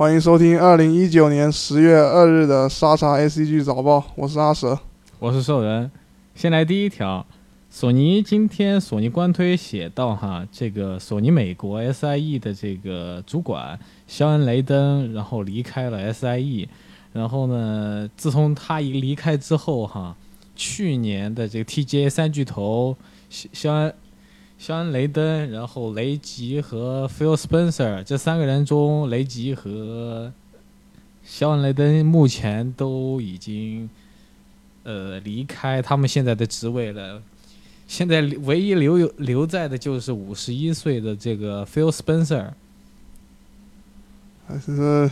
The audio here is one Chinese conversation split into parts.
欢迎收听二零一九年十月二日的沙茶 ACG 早报，我是阿蛇。我是兽人。先来第一条，索尼今天索尼官推写到哈，这个索尼美国 SIE 的这个主管肖恩雷登，然后离开了 SIE，然后呢，自从他一离开之后哈，去年的这个 TGA 三巨头肖肖恩肖恩雷登，然后雷吉和 Phil Spencer 这三个人中，雷吉和肖恩雷登目前都已经。呃，离开他们现在的职位了。现在唯一留有留在的就是五十一岁的这个 Phil Spencer，还是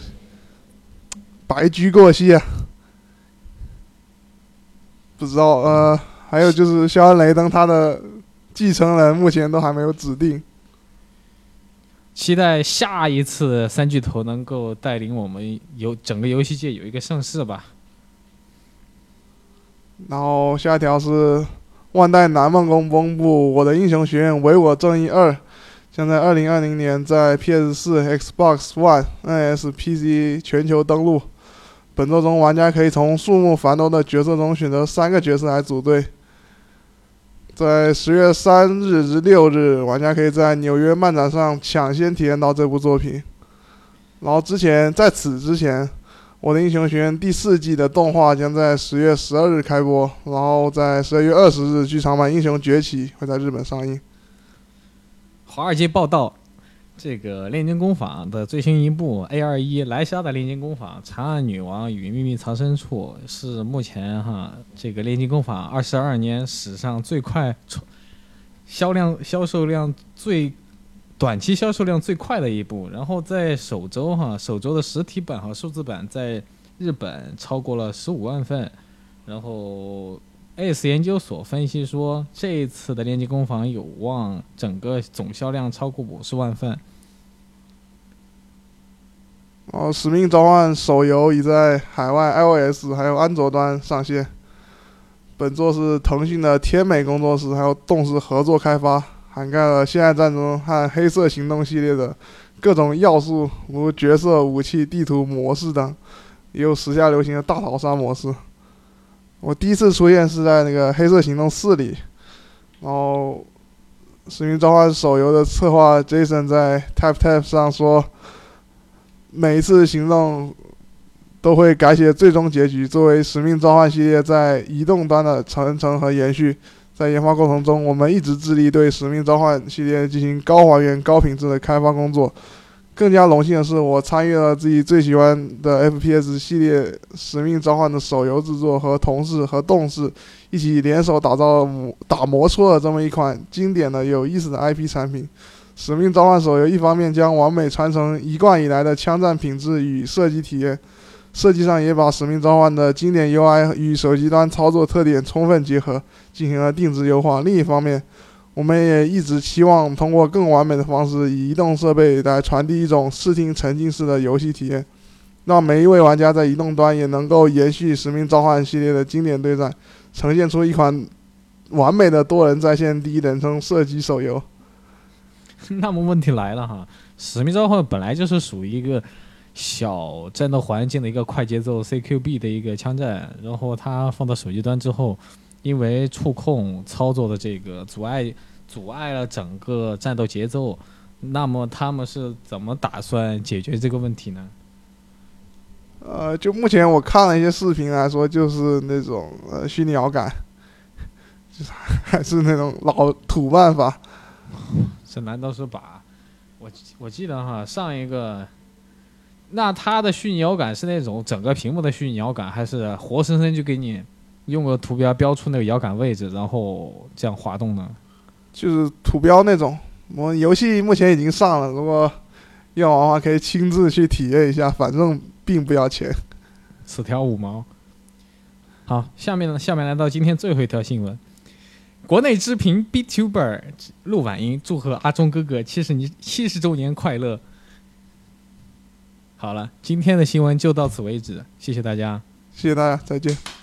白驹过隙啊？不知道呃，还有就是肖恩雷登他的继承人目前都还没有指定。期待下一次三巨头能够带领我们游整个游戏界有一个盛世吧。然后下一条是万代南梦宫公布《我的英雄学院：唯我正义二》，将在二零二零年在 PS 四、Xbox One、NS、PC 全球登陆。本作中，玩家可以从数目繁多的角色中选择三个角色来组队。在十月三日至六日，玩家可以在纽约漫展上抢先体验到这部作品。然后之前在此之前。我的英雄学院第四季的动画将在十月十二日开播，然后在十二月二十日，剧场版《英雄崛起》会在日本上映。华尔街报道，这个炼金工坊的最新一部 A 二一莱莎的炼金工坊：长安女王与秘密藏身处是目前哈这个炼金工坊二十二年史上最快销量销售量最。短期销售量最快的一部，然后在首周哈，首周的实体版和数字版在日本超过了十五万份，然后 AS 研究所分析说，这一次的联机工坊有望整个总销量超过五十万份。哦，使命召唤手游已在海外 iOS 还有安卓端上线，本作是腾讯的天美工作室还有动视合作开发。涵盖了《现代战争》和《黑色行动》系列的各种要素，如角色、武器、地图、模式等，也有时下流行的大逃杀模式。我第一次出现是在那个《黑色行动四》里，然后《使命召唤》手游的策划 Jason 在 Tap Tap 上说，每一次行动都会改写最终结局，作为《使命召唤》系列在移动端的传承和延续。在研发过程中，我们一直致力对《使命召唤》系列进行高还原、高品质的开发工作。更加荣幸的是，我参与了自己最喜欢的 FPS 系列《使命召唤》的手游制作，和同事和动视一起联手打造、打磨出了这么一款经典的、有意思的 IP 产品。《使命召唤》手游一方面将完美传承一贯以来的枪战品质与射击体验。设计上也把《使命召唤》的经典 UI 与手机端操作特点充分结合，进行了定制优化。另一方面，我们也一直期望通过更完美的方式，以移动设备来传递一种视听沉浸式的游戏体验，让每一位玩家在移动端也能够延续《使命召唤》系列的经典对战，呈现出一款完美的多人在线第一人称射击手游。那么问题来了哈，《使命召唤》本来就是属于一个。小战斗环境的一个快节奏 CQB 的一个枪战，然后它放到手机端之后，因为触控操作的这个阻碍，阻碍了整个战斗节奏。那么他们是怎么打算解决这个问题呢？呃，就目前我看了一些视频来说，就是那种呃虚拟摇杆，就是还是那种老土办法。这难道是把？我我记得哈，上一个。那它的虚拟摇杆是那种整个屏幕的虚拟摇杆，还是活生生就给你用个图标标出那个摇杆位置，然后这样滑动呢？就是图标那种。我游戏目前已经上了，如果要玩的话，可以亲自去体验一下，反正并不要钱。此条五毛。好，下面呢？下面来到今天最后一条新闻：国内知名 B Tuber 陆婉英祝贺阿忠哥哥七十年七十周年快乐。好了，今天的新闻就到此为止，谢谢大家，谢谢大家，再见。